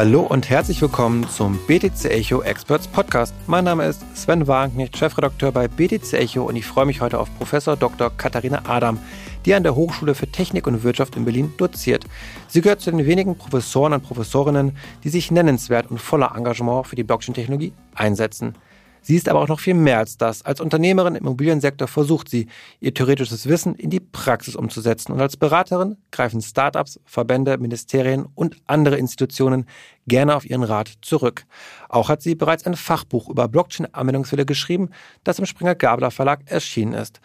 Hallo und herzlich willkommen zum BTC Echo Experts Podcast. Mein Name ist Sven Wagenknecht, Chefredakteur bei BTC Echo und ich freue mich heute auf Professor Dr. Katharina Adam, die an der Hochschule für Technik und Wirtschaft in Berlin doziert. Sie gehört zu den wenigen Professoren und Professorinnen, die sich nennenswert und voller Engagement für die Blockchain-Technologie einsetzen. Sie ist aber auch noch viel mehr als das. Als Unternehmerin im Immobiliensektor versucht sie, ihr theoretisches Wissen in die Praxis umzusetzen. Und als Beraterin greifen Startups, Verbände, Ministerien und andere Institutionen gerne auf ihren Rat zurück. Auch hat sie bereits ein Fachbuch über Blockchain-Anwendungsfälle geschrieben, das im Springer Gabler Verlag erschienen ist.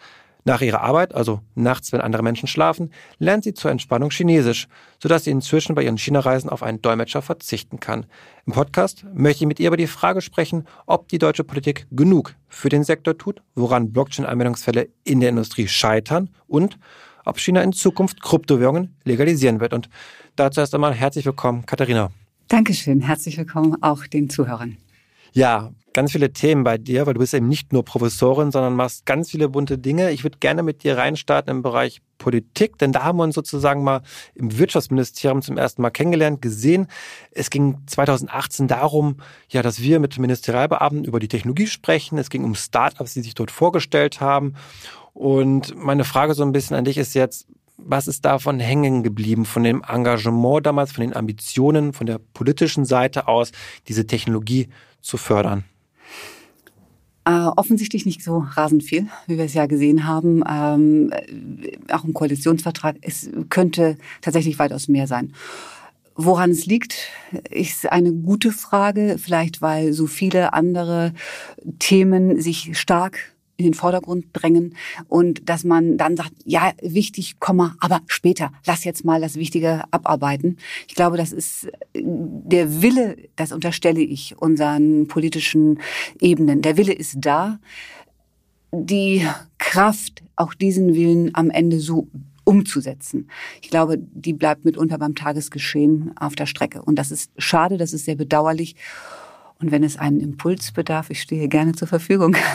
Nach ihrer Arbeit, also nachts, wenn andere Menschen schlafen, lernt sie zur Entspannung Chinesisch, sodass sie inzwischen bei ihren China-Reisen auf einen Dolmetscher verzichten kann. Im Podcast möchte ich mit ihr über die Frage sprechen, ob die deutsche Politik genug für den Sektor tut, woran Blockchain-Anwendungsfälle in der Industrie scheitern und ob China in Zukunft Kryptowährungen legalisieren wird. Und dazu erst einmal herzlich willkommen, Katharina. Dankeschön, herzlich willkommen auch den Zuhörern. Ja, ganz viele Themen bei dir, weil du bist eben nicht nur Professorin, sondern machst ganz viele bunte Dinge. Ich würde gerne mit dir reinstarten im Bereich Politik, denn da haben wir uns sozusagen mal im Wirtschaftsministerium zum ersten Mal kennengelernt, gesehen. Es ging 2018 darum, ja, dass wir mit Ministerialbeamten über die Technologie sprechen. Es ging um Startups, die sich dort vorgestellt haben. Und meine Frage so ein bisschen an dich ist jetzt, was ist davon hängen geblieben, von dem Engagement damals, von den Ambitionen, von der politischen Seite aus, diese Technologie zu fördern? Äh, offensichtlich nicht so rasend viel, wie wir es ja gesehen haben. Ähm, auch im Koalitionsvertrag. Es könnte tatsächlich weitaus mehr sein. Woran es liegt, ist eine gute Frage. Vielleicht, weil so viele andere Themen sich stark in den Vordergrund drängen und dass man dann sagt, ja, wichtig, Komma, aber später, lass jetzt mal das Wichtige abarbeiten. Ich glaube, das ist äh, der Wille, das unterstelle ich unseren politischen Ebenen. Der Wille ist da. Die Kraft, auch diesen Willen am Ende so umzusetzen. Ich glaube, die bleibt mitunter beim Tagesgeschehen auf der Strecke. Und das ist schade, das ist sehr bedauerlich. Und wenn es einen Impuls bedarf, ich stehe gerne zur Verfügung.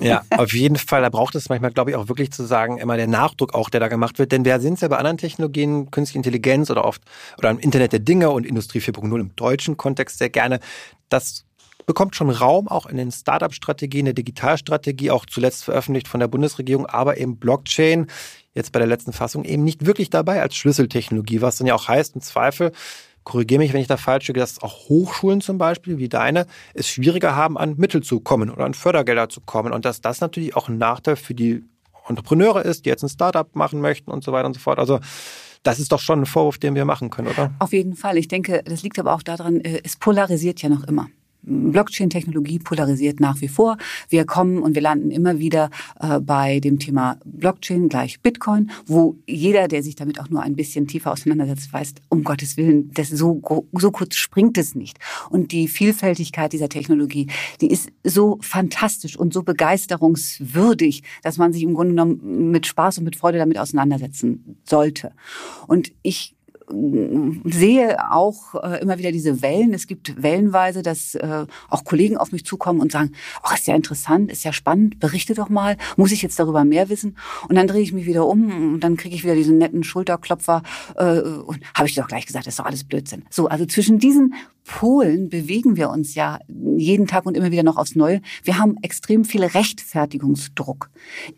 Ja, auf jeden Fall. Da braucht es manchmal, glaube ich, auch wirklich zu sagen, immer der Nachdruck auch, der da gemacht wird. Denn wir sind es ja bei anderen Technologien, Künstliche Intelligenz oder oft, oder im Internet der Dinge und Industrie 4.0 im deutschen Kontext sehr gerne. Das bekommt schon Raum auch in den Startup-Strategien, der Digitalstrategie, auch zuletzt veröffentlicht von der Bundesregierung, aber eben Blockchain jetzt bei der letzten Fassung eben nicht wirklich dabei als Schlüsseltechnologie, was dann ja auch heißt, im Zweifel, korrigiere mich, wenn ich da falsch liege, dass auch Hochschulen zum Beispiel wie deine es schwieriger haben, an Mittel zu kommen oder an Fördergelder zu kommen und dass das natürlich auch ein Nachteil für die Entrepreneure ist, die jetzt ein Startup machen möchten und so weiter und so fort. Also das ist doch schon ein Vorwurf, den wir machen können, oder? Auf jeden Fall. Ich denke, das liegt aber auch daran, äh, es polarisiert ja noch immer. Blockchain-Technologie polarisiert nach wie vor. Wir kommen und wir landen immer wieder äh, bei dem Thema Blockchain gleich Bitcoin, wo jeder, der sich damit auch nur ein bisschen tiefer auseinandersetzt, weiß, um Gottes Willen, das so, so kurz springt es nicht. Und die Vielfältigkeit dieser Technologie, die ist so fantastisch und so begeisterungswürdig, dass man sich im Grunde genommen mit Spaß und mit Freude damit auseinandersetzen sollte. Und ich sehe auch äh, immer wieder diese Wellen. Es gibt wellenweise, dass äh, auch Kollegen auf mich zukommen und sagen, oh, ist ja interessant, ist ja spannend, berichte doch mal, muss ich jetzt darüber mehr wissen? Und dann drehe ich mich wieder um und dann kriege ich wieder diesen netten Schulterklopfer äh, und habe ich doch gleich gesagt, das ist doch alles Blödsinn. So, also zwischen diesen Polen bewegen wir uns ja jeden Tag und immer wieder noch aufs Neue. Wir haben extrem viel Rechtfertigungsdruck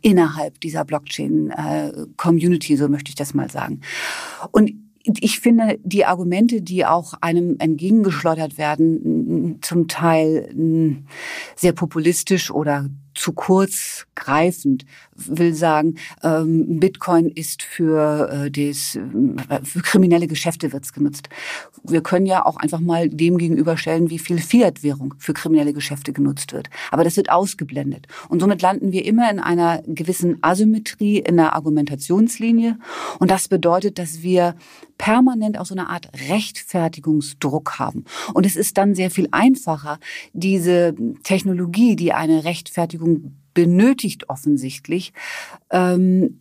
innerhalb dieser Blockchain-Community, so möchte ich das mal sagen. Und ich finde, die Argumente, die auch einem entgegengeschleudert werden, zum Teil sehr populistisch oder zu kurz greifend, will sagen, ähm, Bitcoin ist für, äh, das, äh, für kriminelle Geschäfte wird's genutzt. Wir können ja auch einfach mal dem gegenüberstellen, wie viel Fiat-Währung für kriminelle Geschäfte genutzt wird. Aber das wird ausgeblendet. Und somit landen wir immer in einer gewissen Asymmetrie in der Argumentationslinie. Und das bedeutet, dass wir permanent auch so eine Art Rechtfertigungsdruck haben. Und es ist dann sehr viel einfacher, diese Technologie, die eine Rechtfertigung benötigt offensichtlich, ähm,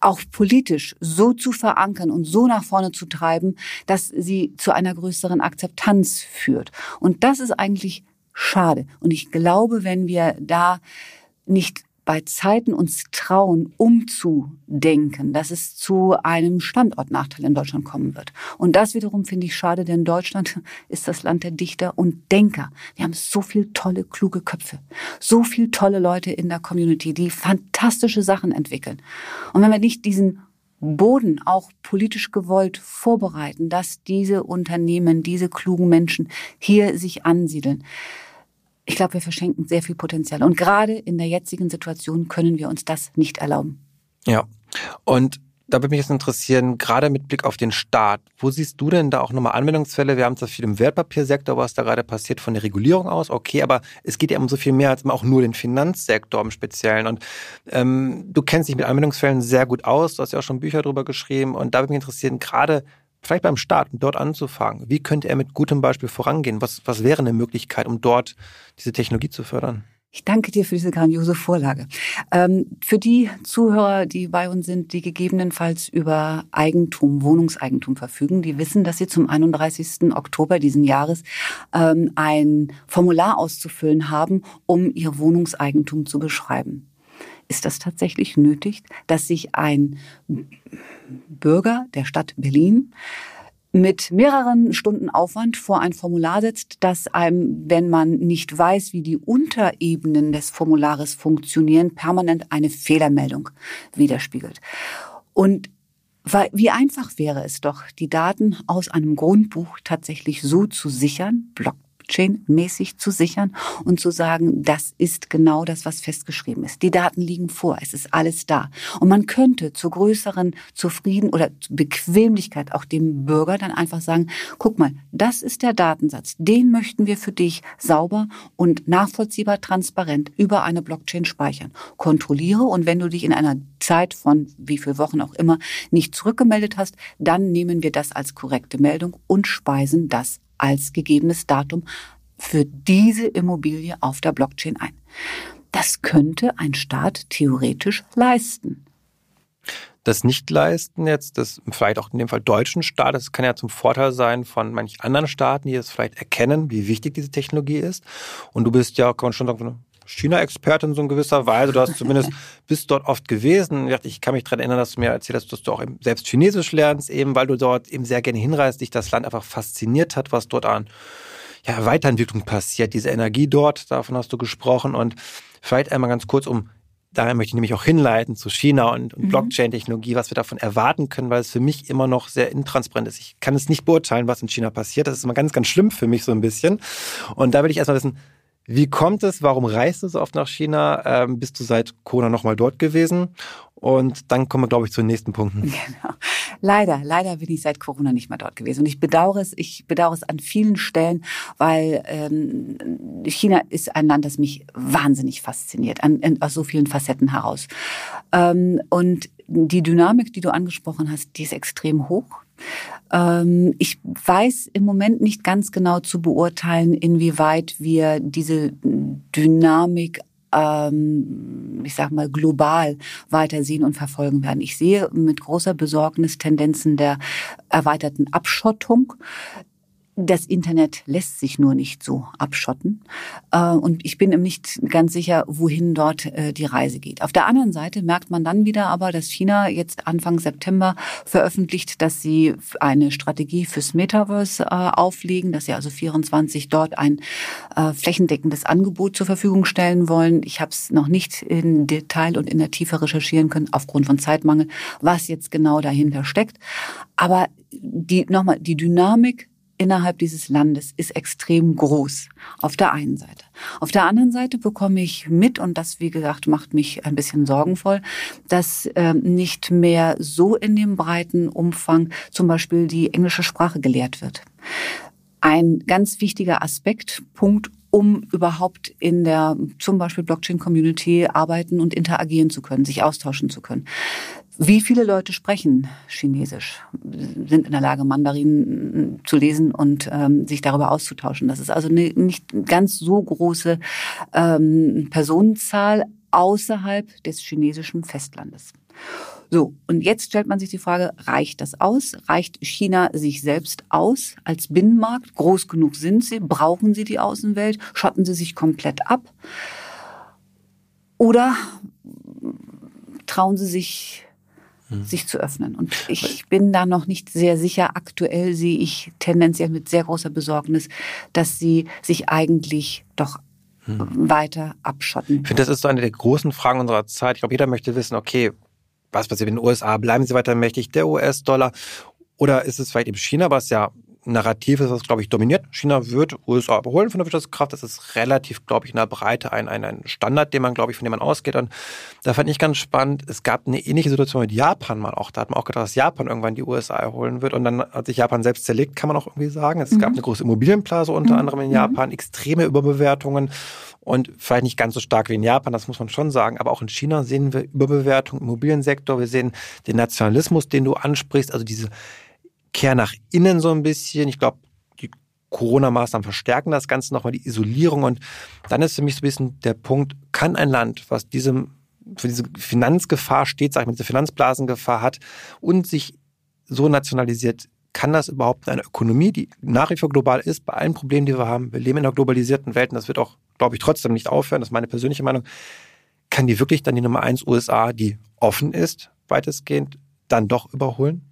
auch politisch so zu verankern und so nach vorne zu treiben, dass sie zu einer größeren Akzeptanz führt. Und das ist eigentlich schade. Und ich glaube, wenn wir da nicht bei Zeiten uns trauen, umzudenken, dass es zu einem Standortnachteil in Deutschland kommen wird. Und das wiederum finde ich schade, denn Deutschland ist das Land der Dichter und Denker. Wir haben so viel tolle, kluge Köpfe, so viel tolle Leute in der Community, die fantastische Sachen entwickeln. Und wenn wir nicht diesen Boden auch politisch gewollt vorbereiten, dass diese Unternehmen, diese klugen Menschen hier sich ansiedeln. Ich glaube, wir verschenken sehr viel Potenzial. Und gerade in der jetzigen Situation können wir uns das nicht erlauben. Ja. Und da würde mich jetzt interessieren, gerade mit Blick auf den Staat, wo siehst du denn da auch nochmal Anwendungsfälle? Wir haben zwar viel im Wertpapiersektor, was da gerade passiert, von der Regulierung aus, okay, aber es geht ja um so viel mehr als auch nur den Finanzsektor im Speziellen. Und ähm, du kennst dich mit Anwendungsfällen sehr gut aus, du hast ja auch schon Bücher darüber geschrieben. Und da würde mich interessieren, gerade vielleicht beim Staat, dort anzufangen, wie könnte er mit gutem Beispiel vorangehen? Was, was wäre eine Möglichkeit, um dort diese Technologie zu fördern? Ich danke dir für diese grandiose Vorlage. Ähm, für die Zuhörer, die bei uns sind, die gegebenenfalls über Eigentum, Wohnungseigentum verfügen, die wissen, dass sie zum 31. Oktober diesen Jahres ähm, ein Formular auszufüllen haben, um ihr Wohnungseigentum zu beschreiben. Ist das tatsächlich nötig, dass sich ein Bürger der Stadt Berlin mit mehreren Stunden Aufwand vor ein Formular setzt, das einem, wenn man nicht weiß, wie die Unterebenen des Formulares funktionieren, permanent eine Fehlermeldung widerspiegelt. Und wie einfach wäre es doch, die Daten aus einem Grundbuch tatsächlich so zu sichern, Block Blockchain-mäßig zu sichern und zu sagen, das ist genau das, was festgeschrieben ist. Die Daten liegen vor, es ist alles da. Und man könnte zur größeren Zufrieden oder Bequemlichkeit auch dem Bürger dann einfach sagen, guck mal, das ist der Datensatz, den möchten wir für dich sauber und nachvollziehbar transparent über eine Blockchain speichern. Kontrolliere und wenn du dich in einer Zeit von wie viel Wochen auch immer nicht zurückgemeldet hast, dann nehmen wir das als korrekte Meldung und speisen das als gegebenes Datum für diese Immobilie auf der Blockchain ein. Das könnte ein Staat theoretisch leisten. Das nicht leisten jetzt, das vielleicht auch in dem Fall deutschen Staat, das kann ja zum Vorteil sein von manch anderen Staaten, die es vielleicht erkennen, wie wichtig diese Technologie ist. Und du bist ja, kann man schon sagen, China-Expertin so in gewisser Weise. Du hast zumindest bist dort oft gewesen. Ich kann mich daran erinnern, dass du mir erzählt hast, dass du auch selbst Chinesisch lernst, eben weil du dort eben sehr gerne hinreist, dich das Land einfach fasziniert hat, was dort an ja, Weiterentwicklung passiert, diese Energie dort, davon hast du gesprochen. Und vielleicht einmal ganz kurz, um daher möchte ich nämlich auch hinleiten zu China und, und mhm. Blockchain-Technologie, was wir davon erwarten können, weil es für mich immer noch sehr intransparent ist. Ich kann es nicht beurteilen, was in China passiert. Das ist immer ganz, ganz schlimm für mich so ein bisschen. Und da will ich erstmal wissen, wie kommt es? Warum reist du so oft nach China? Ähm, bist du seit Corona nochmal dort gewesen? Und dann kommen wir, glaube ich, zu den nächsten Punkten. Genau. Leider, leider bin ich seit Corona nicht mehr dort gewesen. Und ich bedauere es, ich bedauere es an vielen Stellen, weil ähm, China ist ein Land, das mich wahnsinnig fasziniert, an, an, aus so vielen Facetten heraus. Ähm, und die Dynamik, die du angesprochen hast, die ist extrem hoch. Ähm, ich weiß im Moment nicht ganz genau zu beurteilen, inwieweit wir diese Dynamik ähm, ich sag mal, global weitersehen und verfolgen werden. Ich sehe mit großer Besorgnis Tendenzen der erweiterten Abschottung. Das Internet lässt sich nur nicht so abschotten. Äh, und ich bin ihm nicht ganz sicher, wohin dort äh, die Reise geht. Auf der anderen Seite merkt man dann wieder aber, dass China jetzt Anfang September veröffentlicht, dass sie eine Strategie fürs Metaverse äh, auflegen, dass sie also 24 dort ein flächendeckendes Angebot zur Verfügung stellen wollen. Ich habe es noch nicht in Detail und in der Tiefe recherchieren können, aufgrund von Zeitmangel, was jetzt genau dahinter steckt. Aber die, nochmal, die Dynamik innerhalb dieses Landes ist extrem groß. Auf der einen Seite. Auf der anderen Seite bekomme ich mit, und das, wie gesagt, macht mich ein bisschen sorgenvoll, dass äh, nicht mehr so in dem breiten Umfang zum Beispiel die englische Sprache gelehrt wird. Ein ganz wichtiger Aspekt, Punkt, um überhaupt in der zum Beispiel Blockchain-Community arbeiten und interagieren zu können, sich austauschen zu können. Wie viele Leute sprechen Chinesisch, sind in der Lage, Mandarin zu lesen und ähm, sich darüber auszutauschen? Das ist also eine nicht ganz so große ähm, Personenzahl außerhalb des chinesischen Festlandes. So, und jetzt stellt man sich die Frage, reicht das aus? Reicht China sich selbst aus als Binnenmarkt? Groß genug sind sie? Brauchen sie die Außenwelt? Schotten sie sich komplett ab? Oder trauen sie sich hm. sich zu öffnen. Und ich bin da noch nicht sehr sicher. Aktuell sehe ich tendenziell mit sehr großer Besorgnis, dass sie sich eigentlich doch hm. weiter abschotten. Ich finde, das ist so eine der großen Fragen unserer Zeit. Ich glaube, jeder möchte wissen, okay, was passiert in den USA? Bleiben sie weiter mächtig? Der US-Dollar? Oder ist es vielleicht eben China, was ja Narrativ ist, was, glaube ich, dominiert. China wird USA überholen von der Wirtschaftskraft. Das ist relativ, glaube ich, in der Breite ein, ein, ein Standard, den man, glaube ich, von dem man ausgeht. Und da fand ich ganz spannend, es gab eine ähnliche Situation mit Japan mal auch. Da hat man auch gedacht, dass Japan irgendwann die USA erholen wird. Und dann hat sich Japan selbst zerlegt, kann man auch irgendwie sagen. Es mhm. gab eine große Immobilienblase unter mhm. anderem in Japan, extreme Überbewertungen und vielleicht nicht ganz so stark wie in Japan, das muss man schon sagen, aber auch in China sehen wir Überbewertung im Immobiliensektor, wir sehen den Nationalismus, den du ansprichst, also diese Kehr nach innen so ein bisschen. Ich glaube, die Corona-Maßnahmen verstärken das Ganze nochmal, die Isolierung. Und dann ist für mich so ein bisschen der Punkt, kann ein Land, was diesem, für diese Finanzgefahr steht, sag ich mal, diese Finanzblasengefahr hat und sich so nationalisiert, kann das überhaupt eine Ökonomie, die nach wie vor global ist, bei allen Problemen, die wir haben, wir leben in einer globalisierten Welt und das wird auch, glaube ich, trotzdem nicht aufhören, das ist meine persönliche Meinung, kann die wirklich dann die Nummer eins USA, die offen ist, weitestgehend, dann doch überholen?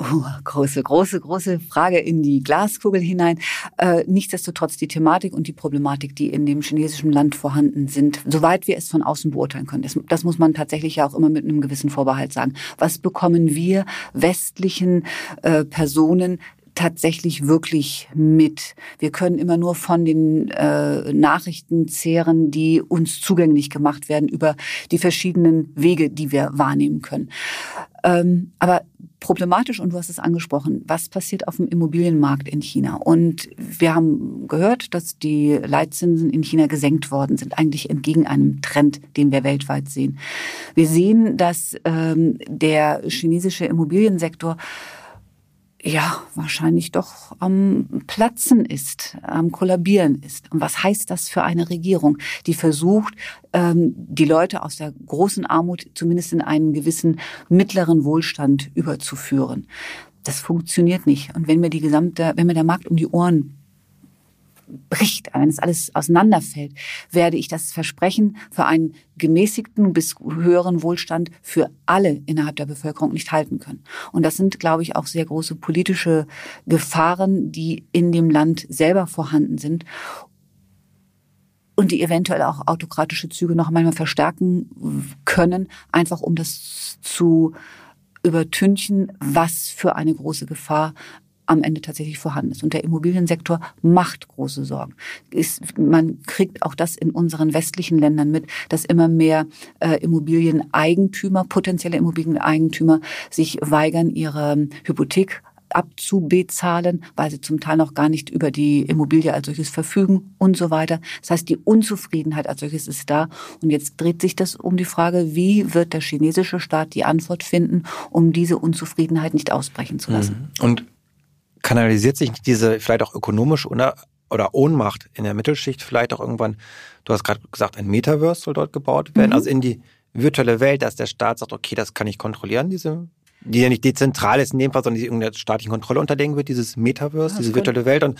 Uh, große, große, große Frage in die Glaskugel hinein. Äh, nichtsdestotrotz die Thematik und die Problematik, die in dem chinesischen Land vorhanden sind, soweit wir es von außen beurteilen können. Das, das muss man tatsächlich ja auch immer mit einem gewissen Vorbehalt sagen. Was bekommen wir westlichen äh, Personen tatsächlich wirklich mit. Wir können immer nur von den äh, Nachrichten zehren, die uns zugänglich gemacht werden über die verschiedenen Wege, die wir wahrnehmen können. Ähm, aber problematisch, und du hast es angesprochen, was passiert auf dem Immobilienmarkt in China? Und wir haben gehört, dass die Leitzinsen in China gesenkt worden sind, eigentlich entgegen einem Trend, den wir weltweit sehen. Wir sehen, dass ähm, der chinesische Immobiliensektor ja, wahrscheinlich doch am Platzen ist, am Kollabieren ist. Und was heißt das für eine Regierung, die versucht, ähm, die Leute aus der großen Armut zumindest in einen gewissen mittleren Wohlstand überzuführen? Das funktioniert nicht. Und wenn mir die gesamte, wenn mir der Markt um die Ohren bricht, wenn es alles auseinanderfällt, werde ich das Versprechen für einen gemäßigten bis höheren Wohlstand für alle innerhalb der Bevölkerung nicht halten können. Und das sind, glaube ich, auch sehr große politische Gefahren, die in dem Land selber vorhanden sind und die eventuell auch autokratische Züge noch einmal verstärken können, einfach um das zu übertünchen, was für eine große Gefahr am Ende tatsächlich vorhanden ist. Und der Immobiliensektor macht große Sorgen. Ist, man kriegt auch das in unseren westlichen Ländern mit, dass immer mehr äh, Immobilieneigentümer, potenzielle Immobilieneigentümer sich weigern, ihre Hypothek abzubezahlen, weil sie zum Teil noch gar nicht über die Immobilie als solches verfügen und so weiter. Das heißt, die Unzufriedenheit als solches ist da. Und jetzt dreht sich das um die Frage, wie wird der chinesische Staat die Antwort finden, um diese Unzufriedenheit nicht ausbrechen zu lassen. Mhm. Und kanalisiert sich diese vielleicht auch ökonomische oder, oder Ohnmacht in der Mittelschicht vielleicht auch irgendwann, du hast gerade gesagt, ein Metaverse soll dort gebaut werden, mhm. also in die virtuelle Welt, dass der Staat sagt, okay, das kann ich kontrollieren, diese, die ja nicht dezentral ist in dem Fall, sondern die irgendeiner staatlichen Kontrolle unterlegen wird, dieses Metaverse, ja, diese virtuelle Welt und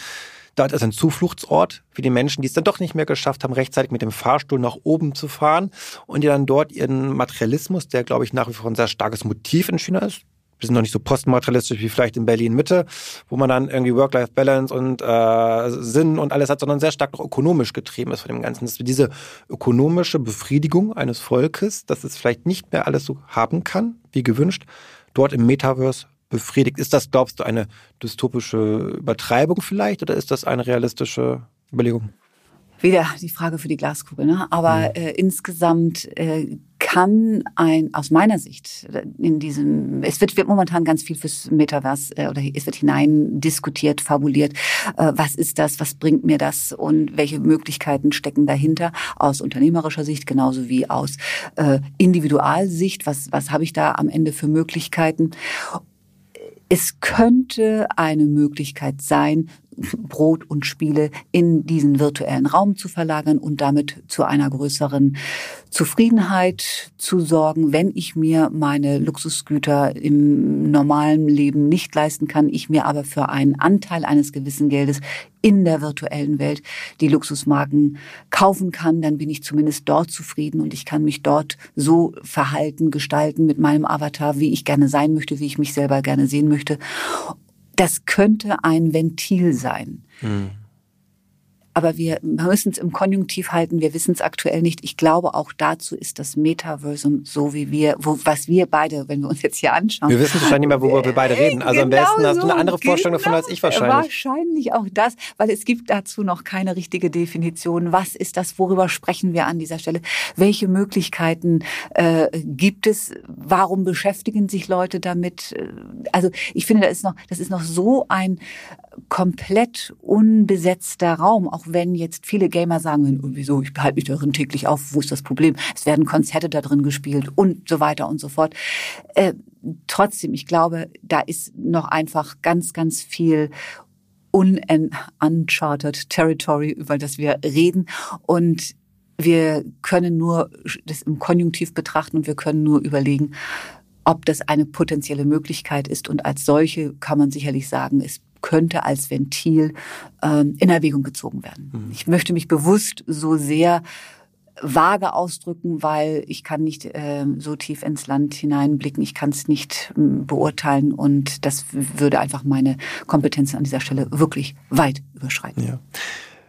Dort ist ein Zufluchtsort für die Menschen, die es dann doch nicht mehr geschafft haben, rechtzeitig mit dem Fahrstuhl nach oben zu fahren und die dann dort ihren Materialismus, der, glaube ich, nach wie vor ein sehr starkes Motiv in China ist, wir sind noch nicht so postmaterialistisch wie vielleicht in Berlin Mitte, wo man dann irgendwie Work-Life-Balance und äh, Sinn und alles hat, sondern sehr stark noch ökonomisch getrieben ist von dem Ganzen. Dass wir diese ökonomische Befriedigung eines Volkes, dass es vielleicht nicht mehr alles so haben kann, wie gewünscht, dort im Metaverse befriedigt. Ist das, glaubst du, eine dystopische Übertreibung vielleicht oder ist das eine realistische Überlegung? Wieder die Frage für die Glaskugel, ne? Aber mhm. äh, insgesamt äh, kann ein, aus meiner Sicht, in diesem, es wird, wird momentan ganz viel fürs Metaverse äh, oder es wird hinein diskutiert, fabuliert. Äh, was ist das? Was bringt mir das? Und welche Möglichkeiten stecken dahinter? Aus unternehmerischer Sicht genauso wie aus äh, Individualsicht. Was, was habe ich da am Ende für Möglichkeiten? Es könnte eine Möglichkeit sein, Brot und Spiele in diesen virtuellen Raum zu verlagern und damit zu einer größeren Zufriedenheit zu sorgen, wenn ich mir meine Luxusgüter im normalen Leben nicht leisten kann, ich mir aber für einen Anteil eines gewissen Geldes in der virtuellen Welt die Luxusmarken kaufen kann, dann bin ich zumindest dort zufrieden und ich kann mich dort so verhalten, gestalten mit meinem Avatar, wie ich gerne sein möchte, wie ich mich selber gerne sehen möchte. Das könnte ein Ventil sein. Mhm aber wir müssen es im Konjunktiv halten. Wir wissen es aktuell nicht. Ich glaube, auch dazu ist das Metaversum so, wie wir, wo, was wir beide, wenn wir uns jetzt hier anschauen. Wir wissen wahrscheinlich nicht mehr, worüber wir beide reden. Also genau am besten hast du eine andere Vorstellung genau, davon als ich wahrscheinlich. Wahrscheinlich auch das, weil es gibt dazu noch keine richtige Definition. Was ist das? Worüber sprechen wir an dieser Stelle? Welche Möglichkeiten äh, gibt es? Warum beschäftigen sich Leute damit? Also ich finde, das ist noch, das ist noch so ein komplett unbesetzter Raum, auch wenn jetzt viele Gamer sagen, wieso, ich behalte mich darin täglich auf, wo ist das Problem? Es werden Konzerte da drin gespielt und so weiter und so fort. Äh, trotzdem, ich glaube, da ist noch einfach ganz, ganz viel uncharted Territory, über das wir reden. Und wir können nur das im Konjunktiv betrachten und wir können nur überlegen, ob das eine potenzielle Möglichkeit ist. Und als solche kann man sicherlich sagen, es könnte als Ventil ähm, in Erwägung gezogen werden. Mhm. Ich möchte mich bewusst so sehr vage ausdrücken, weil ich kann nicht äh, so tief ins Land hineinblicken, ich kann es nicht äh, beurteilen und das würde einfach meine Kompetenzen an dieser Stelle wirklich weit überschreiten. Ja.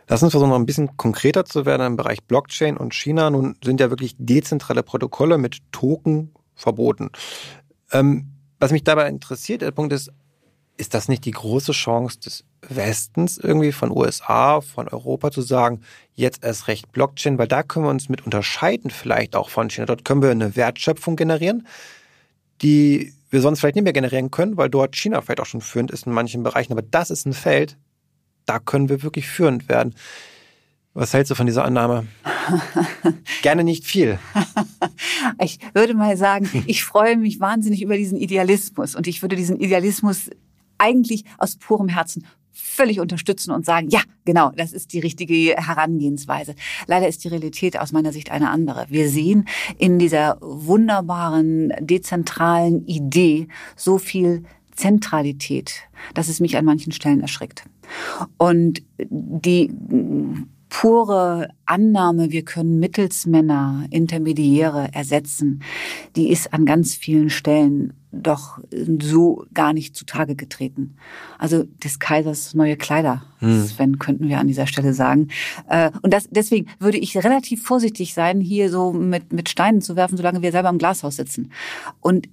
Lass uns versuchen, noch ein bisschen konkreter zu werden im Bereich Blockchain und China. Nun sind ja wirklich dezentrale Protokolle mit Token verboten. Ähm, was mich dabei interessiert, der Punkt ist, ist das nicht die große Chance des Westens irgendwie von USA, von Europa zu sagen, jetzt erst recht Blockchain, weil da können wir uns mit unterscheiden vielleicht auch von China. Dort können wir eine Wertschöpfung generieren, die wir sonst vielleicht nicht mehr generieren können, weil dort China vielleicht auch schon führend ist in manchen Bereichen. Aber das ist ein Feld, da können wir wirklich führend werden. Was hältst du von dieser Annahme? Gerne nicht viel. Ich würde mal sagen, ich freue mich wahnsinnig über diesen Idealismus und ich würde diesen Idealismus eigentlich aus purem Herzen völlig unterstützen und sagen, ja, genau, das ist die richtige Herangehensweise. Leider ist die Realität aus meiner Sicht eine andere. Wir sehen in dieser wunderbaren, dezentralen Idee so viel Zentralität, dass es mich an manchen Stellen erschrickt. Und die pure Annahme, wir können Mittelsmänner, Intermediäre ersetzen, die ist an ganz vielen Stellen doch so gar nicht zutage getreten. Also des Kaisers neue Kleider, hm. Sven, könnten wir an dieser Stelle sagen. Äh, und das, deswegen würde ich relativ vorsichtig sein, hier so mit, mit Steinen zu werfen, solange wir selber im Glashaus sitzen. Und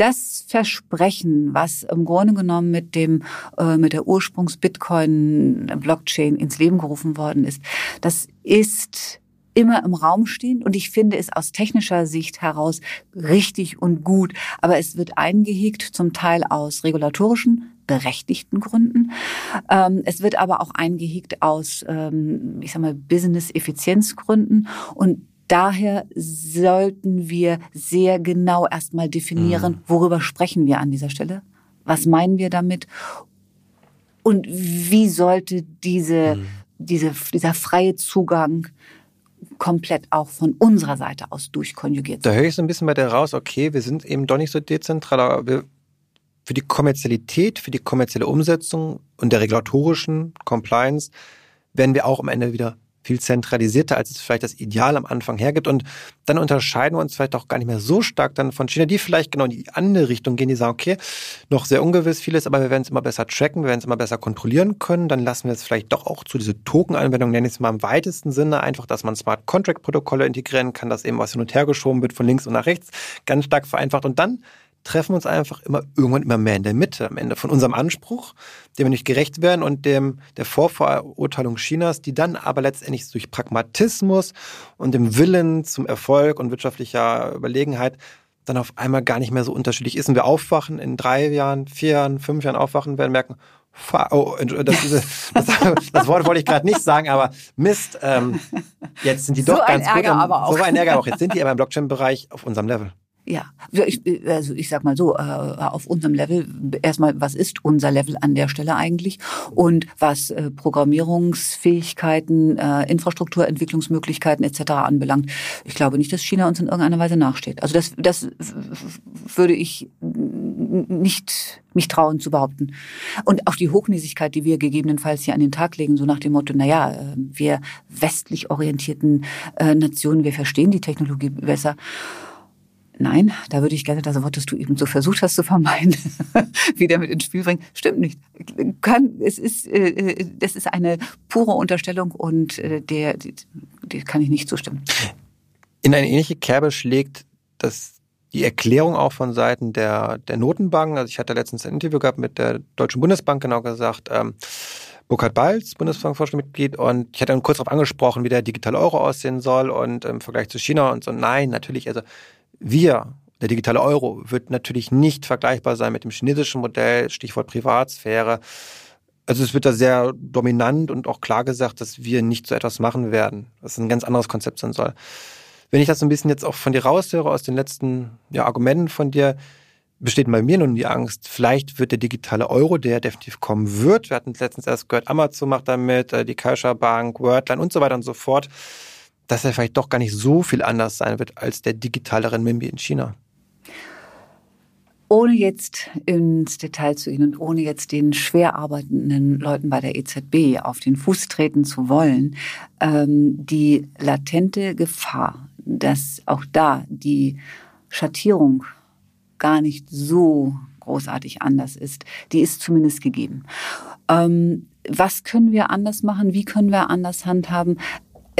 das Versprechen, was im Grunde genommen mit dem äh, mit der Ursprungs-Bitcoin-Blockchain ins Leben gerufen worden ist, das ist immer im Raum stehen und ich finde es aus technischer Sicht heraus richtig und gut, aber es wird eingehegt zum Teil aus regulatorischen berechtigten Gründen. Ähm, es wird aber auch eingehegt aus, ähm, ich sag mal, Business-Effizienzgründen und daher sollten wir sehr genau erstmal definieren, mhm. worüber sprechen wir an dieser Stelle? Was meinen wir damit? Und wie sollte diese, mhm. diese, dieser freie Zugang komplett auch von unserer Seite aus durchkonjugiert sein? Da höre ich so ein bisschen bei der raus, okay, wir sind eben doch nicht so dezentral, aber wir, für die Kommerzialität, für die kommerzielle Umsetzung und der regulatorischen Compliance werden wir auch am Ende wieder viel zentralisierter, als es vielleicht das Ideal am Anfang hergibt. Und dann unterscheiden wir uns vielleicht auch gar nicht mehr so stark dann von China, die vielleicht genau in die andere Richtung gehen, die sagen, okay, noch sehr ungewiss vieles, aber wir werden es immer besser tracken, wir werden es immer besser kontrollieren können. Dann lassen wir es vielleicht doch auch zu diese Token-Anwendung, nenne ich es mal im weitesten Sinne, einfach, dass man Smart Contract-Protokolle integrieren kann, dass eben was hin und her geschoben wird von links und nach rechts, ganz stark vereinfacht. Und dann treffen uns einfach immer irgendwann immer mehr in der Mitte am Ende von unserem Anspruch, dem wir nicht gerecht werden und dem der Vorverurteilung Chinas, die dann aber letztendlich durch Pragmatismus und dem Willen zum Erfolg und wirtschaftlicher Überlegenheit dann auf einmal gar nicht mehr so unterschiedlich ist. Und wir aufwachen in drei Jahren, vier Jahren, fünf Jahren aufwachen, werden merken, Oh, das, das, das, Wort wollte ich gerade nicht sagen, aber Mist, ähm, jetzt sind die doch so ganz ein Ärger gut. Aber auch. So ein Ärger auch. Jetzt sind die aber im Blockchain-Bereich auf unserem Level. Ja, ich, also ich sag mal so, äh, auf unserem Level, erstmal, was ist unser Level an der Stelle eigentlich? Und was äh, Programmierungsfähigkeiten, äh, Infrastrukturentwicklungsmöglichkeiten etc. anbelangt, ich glaube nicht, dass China uns in irgendeiner Weise nachsteht. Also das, das würde ich nicht mich trauen zu behaupten. Und auch die Hochnäsigkeit, die wir gegebenenfalls hier an den Tag legen, so nach dem Motto, naja, wir westlich orientierten Nationen, wir verstehen die Technologie besser. Nein, da würde ich gerne das Wort, das du eben so versucht hast zu vermeiden, wieder mit ins Spiel bringen. Stimmt nicht. Kann, es ist, äh, das ist eine pure Unterstellung und äh, der, der kann ich nicht zustimmen. In eine ähnliche Kerbe schlägt das die Erklärung auch von Seiten der, der Notenbanken. Also ich hatte letztens ein Interview gehabt mit der Deutschen Bundesbank, genau gesagt, ähm, Burkhard Balz, Bundesbankvorstandsmitglied, und ich hatte dann kurz darauf angesprochen, wie der digitale Euro aussehen soll und im Vergleich zu China und so. Nein, natürlich, also wir, der digitale Euro, wird natürlich nicht vergleichbar sein mit dem chinesischen Modell, Stichwort Privatsphäre. Also es wird da sehr dominant und auch klar gesagt, dass wir nicht so etwas machen werden, dass es ein ganz anderes Konzept sein soll. Wenn ich das so ein bisschen jetzt auch von dir raushöre, aus den letzten ja, Argumenten von dir, besteht bei mir nun die Angst, vielleicht wird der digitale Euro, der definitiv kommen wird. Wir hatten letztens erst gehört, Amazon macht damit, äh, die Kaiser Bank, Wordline und so weiter und so fort dass er vielleicht doch gar nicht so viel anders sein wird als der digitale Renminbi in China. Ohne jetzt ins Detail zu gehen und ohne jetzt den schwer arbeitenden Leuten bei der EZB auf den Fuß treten zu wollen, ähm, die latente Gefahr, dass auch da die Schattierung gar nicht so großartig anders ist, die ist zumindest gegeben. Ähm, was können wir anders machen? Wie können wir anders handhaben?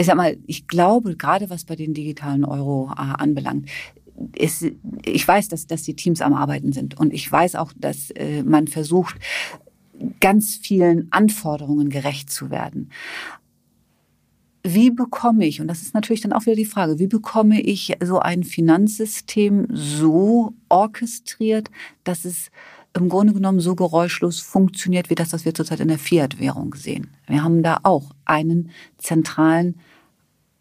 Ich sag mal, ich glaube, gerade was bei den digitalen Euro äh, anbelangt, ist, ich weiß, dass, dass die Teams am Arbeiten sind und ich weiß auch, dass äh, man versucht, ganz vielen Anforderungen gerecht zu werden. Wie bekomme ich, und das ist natürlich dann auch wieder die Frage, wie bekomme ich so ein Finanzsystem so orchestriert, dass es im Grunde genommen so geräuschlos funktioniert wie das, was wir zurzeit in der Fiat-Währung sehen. Wir haben da auch einen zentralen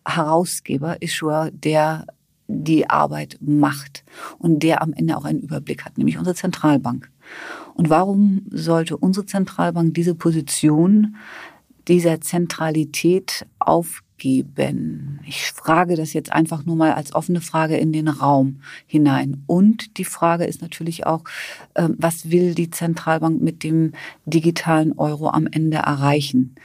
Herausgeber, Issuer, der die Arbeit macht und der am Ende auch einen Überblick hat, nämlich unsere Zentralbank. Und warum sollte unsere Zentralbank diese Position dieser Zentralität aufgeben? Geben? Ich frage das jetzt einfach nur mal als offene Frage in den Raum hinein. Und die Frage ist natürlich auch, ähm, was will die Zentralbank mit dem digitalen Euro am Ende erreichen?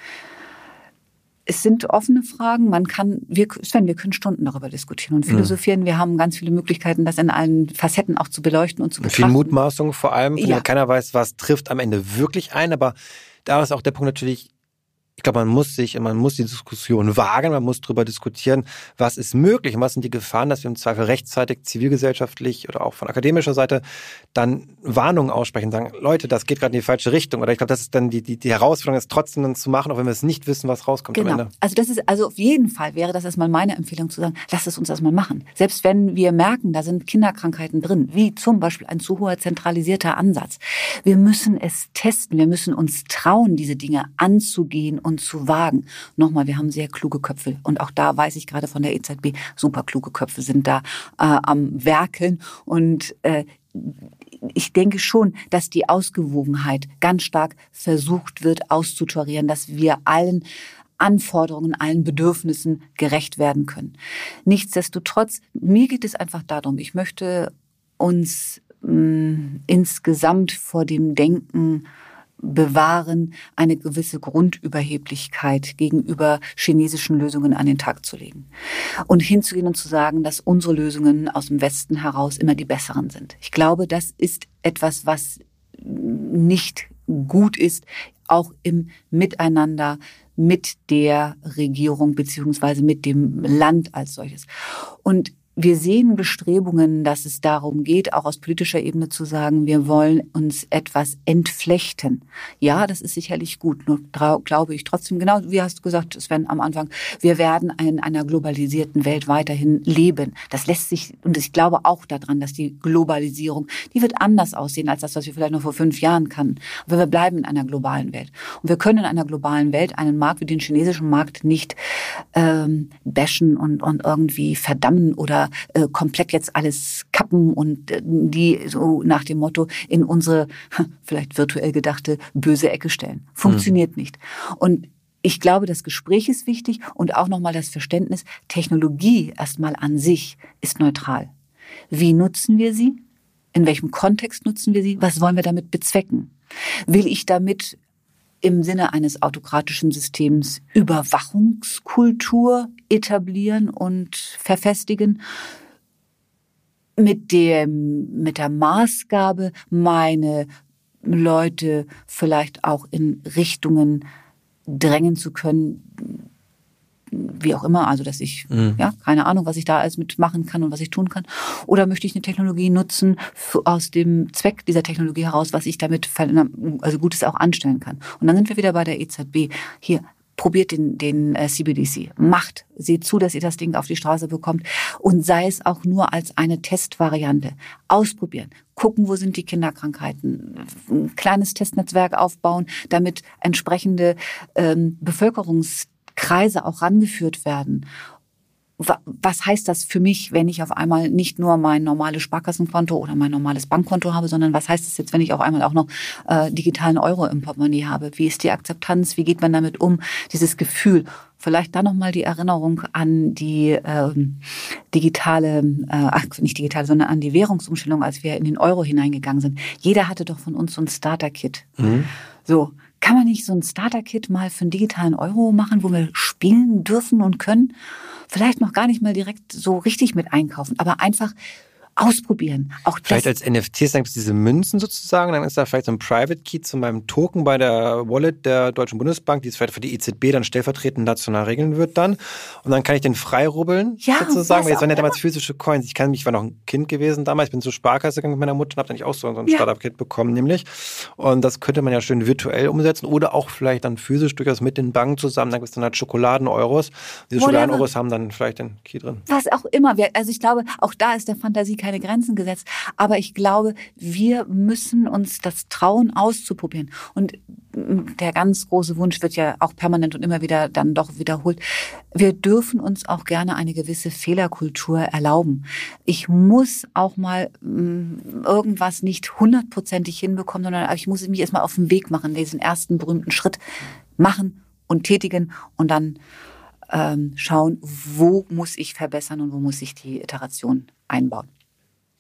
es sind offene Fragen. Man kann, wir, Sven, wir können Stunden darüber diskutieren und philosophieren. Mhm. Wir haben ganz viele Möglichkeiten, das in allen Facetten auch zu beleuchten und zu betrachten. Viel Mutmaßung vor allem, ja. keiner weiß, was trifft am Ende wirklich ein. Aber da ist auch der Punkt natürlich, ich glaube, man muss sich, man muss die Diskussion wagen, man muss darüber diskutieren, was ist möglich und was sind die Gefahren, dass wir im Zweifel rechtzeitig zivilgesellschaftlich oder auch von akademischer Seite dann Warnungen aussprechen, sagen, Leute, das geht gerade in die falsche Richtung. Oder ich glaube, das ist dann die, die, die Herausforderung, das trotzdem dann zu machen, auch wenn wir es nicht wissen, was rauskommt genau. am Ende. Also das ist, also auf jeden Fall wäre das erstmal meine Empfehlung zu sagen, lass es uns erstmal machen. Selbst wenn wir merken, da sind Kinderkrankheiten drin, wie zum Beispiel ein zu hoher zentralisierter Ansatz. Wir müssen es testen, wir müssen uns trauen, diese Dinge anzugehen und zu wagen. Nochmal, wir haben sehr kluge Köpfe und auch da weiß ich gerade von der EZB, super kluge Köpfe sind da äh, am Werkeln und äh, ich denke schon, dass die Ausgewogenheit ganz stark versucht wird auszutarieren, dass wir allen Anforderungen, allen Bedürfnissen gerecht werden können. Nichtsdestotrotz, mir geht es einfach darum, ich möchte uns mh, mm, insgesamt vor dem Denken bewahren, eine gewisse Grundüberheblichkeit gegenüber chinesischen Lösungen an den Tag zu legen. Und hinzugehen und zu sagen, dass unsere Lösungen aus dem Westen heraus immer die besseren sind. Ich glaube, das ist etwas, was nicht gut ist, auch im Miteinander mit der Regierung beziehungsweise mit dem Land als solches. Und wir sehen Bestrebungen, dass es darum geht, auch aus politischer Ebene zu sagen, wir wollen uns etwas entflechten. Ja, das ist sicherlich gut. Nur glaube ich trotzdem, genau wie hast du gesagt, Sven, am Anfang, wir werden in einer globalisierten Welt weiterhin leben. Das lässt sich, und ich glaube auch daran, dass die Globalisierung, die wird anders aussehen als das, was wir vielleicht noch vor fünf Jahren kannten. Aber wir bleiben in einer globalen Welt. Und wir können in einer globalen Welt einen Markt wie den chinesischen Markt nicht ähm, bashen und, und irgendwie verdammen oder äh, komplett jetzt alles kappen und äh, die so nach dem Motto in unsere vielleicht virtuell gedachte böse Ecke stellen. Funktioniert mhm. nicht. Und ich glaube, das Gespräch ist wichtig und auch nochmal das Verständnis, Technologie erstmal an sich ist neutral. Wie nutzen wir sie? In welchem Kontext nutzen wir sie? Was wollen wir damit bezwecken? Will ich damit im Sinne eines autokratischen Systems Überwachungskultur etablieren und verfestigen? Mit dem, mit der Maßgabe, meine Leute vielleicht auch in Richtungen drängen zu können, wie auch immer, also dass ich, mhm. ja, keine Ahnung, was ich da alles mitmachen kann und was ich tun kann. Oder möchte ich eine Technologie nutzen für, aus dem Zweck dieser Technologie heraus, was ich damit also Gutes auch anstellen kann. Und dann sind wir wieder bei der EZB. Hier, probiert den, den äh, CBDC, macht, seht zu, dass ihr das Ding auf die Straße bekommt und sei es auch nur als eine Testvariante. Ausprobieren, gucken, wo sind die Kinderkrankheiten, ein kleines Testnetzwerk aufbauen, damit entsprechende ähm, Bevölkerungskreise auch rangeführt werden was heißt das für mich, wenn ich auf einmal nicht nur mein normales Sparkassenkonto oder mein normales Bankkonto habe, sondern was heißt das jetzt, wenn ich auf einmal auch noch äh, digitalen Euro im Portemonnaie habe? Wie ist die Akzeptanz? Wie geht man damit um? Dieses Gefühl. Vielleicht dann nochmal die Erinnerung an die ähm, digitale, äh, nicht digitale, sondern an die Währungsumstellung, als wir in den Euro hineingegangen sind. Jeder hatte doch von uns so ein Starter-Kit. Mhm. So, kann man nicht so ein Starter-Kit mal für einen digitalen Euro machen, wo wir spielen dürfen und können? vielleicht noch gar nicht mal direkt so richtig mit einkaufen, aber einfach ausprobieren. Auch vielleicht als NFTs, dann gibt es diese Münzen sozusagen, dann ist da vielleicht so ein Private Key zu meinem Token bei der Wallet der Deutschen Bundesbank, die es vielleicht für die EZB dann stellvertretend national regeln wird dann. Und dann kann ich den freirubbeln ja, sozusagen. Jetzt waren ja damals physische Coins. Ich kann mich, ich war noch ein Kind gewesen damals, ich bin zur Sparkasse gegangen mit meiner Mutter und habe dann nicht auch so, ein ja. Startup-Kit bekommen, nämlich. Und das könnte man ja schön virtuell umsetzen oder auch vielleicht dann physisch durchaus mit den Banken zusammen. Dann gibt es dann halt Schokoladen-Euros. Diese Schokoladen-Euros haben dann vielleicht den Key drin. Was auch immer. Also ich glaube, auch da ist der Fantasie keine Grenzen gesetzt. Aber ich glaube, wir müssen uns das trauen, auszuprobieren. Und der ganz große Wunsch wird ja auch permanent und immer wieder dann doch wiederholt. Wir dürfen uns auch gerne eine gewisse Fehlerkultur erlauben. Ich muss auch mal mm, irgendwas nicht hundertprozentig hinbekommen, sondern ich muss mich erstmal auf den Weg machen, diesen ersten berühmten Schritt machen und tätigen und dann ähm, schauen, wo muss ich verbessern und wo muss ich die Iteration einbauen.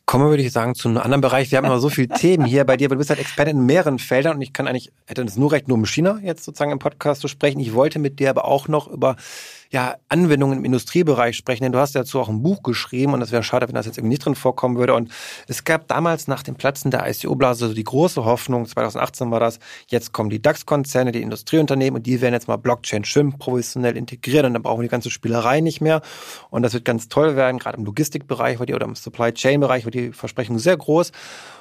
Kommen wir, würde ich sagen, zu einem anderen Bereich. Wir haben immer so viele Themen hier bei dir, aber du bist halt Experte in mehreren Feldern und ich kann eigentlich, hätte es nur recht, nur um China jetzt sozusagen im Podcast zu sprechen. Ich wollte mit dir aber auch noch über ja, Anwendungen im Industriebereich sprechen, denn du hast dazu auch ein Buch geschrieben und es wäre schade, wenn das jetzt irgendwie nicht drin vorkommen würde. Und es gab damals nach dem Platzen der ICO-Blase so die große Hoffnung, 2018 war das, jetzt kommen die DAX-Konzerne, die Industrieunternehmen und die werden jetzt mal Blockchain schön professionell integrieren und dann brauchen wir die ganze Spielerei nicht mehr. Und das wird ganz toll werden, gerade im Logistikbereich oder im Supply Chain-Bereich war die Versprechung sehr groß.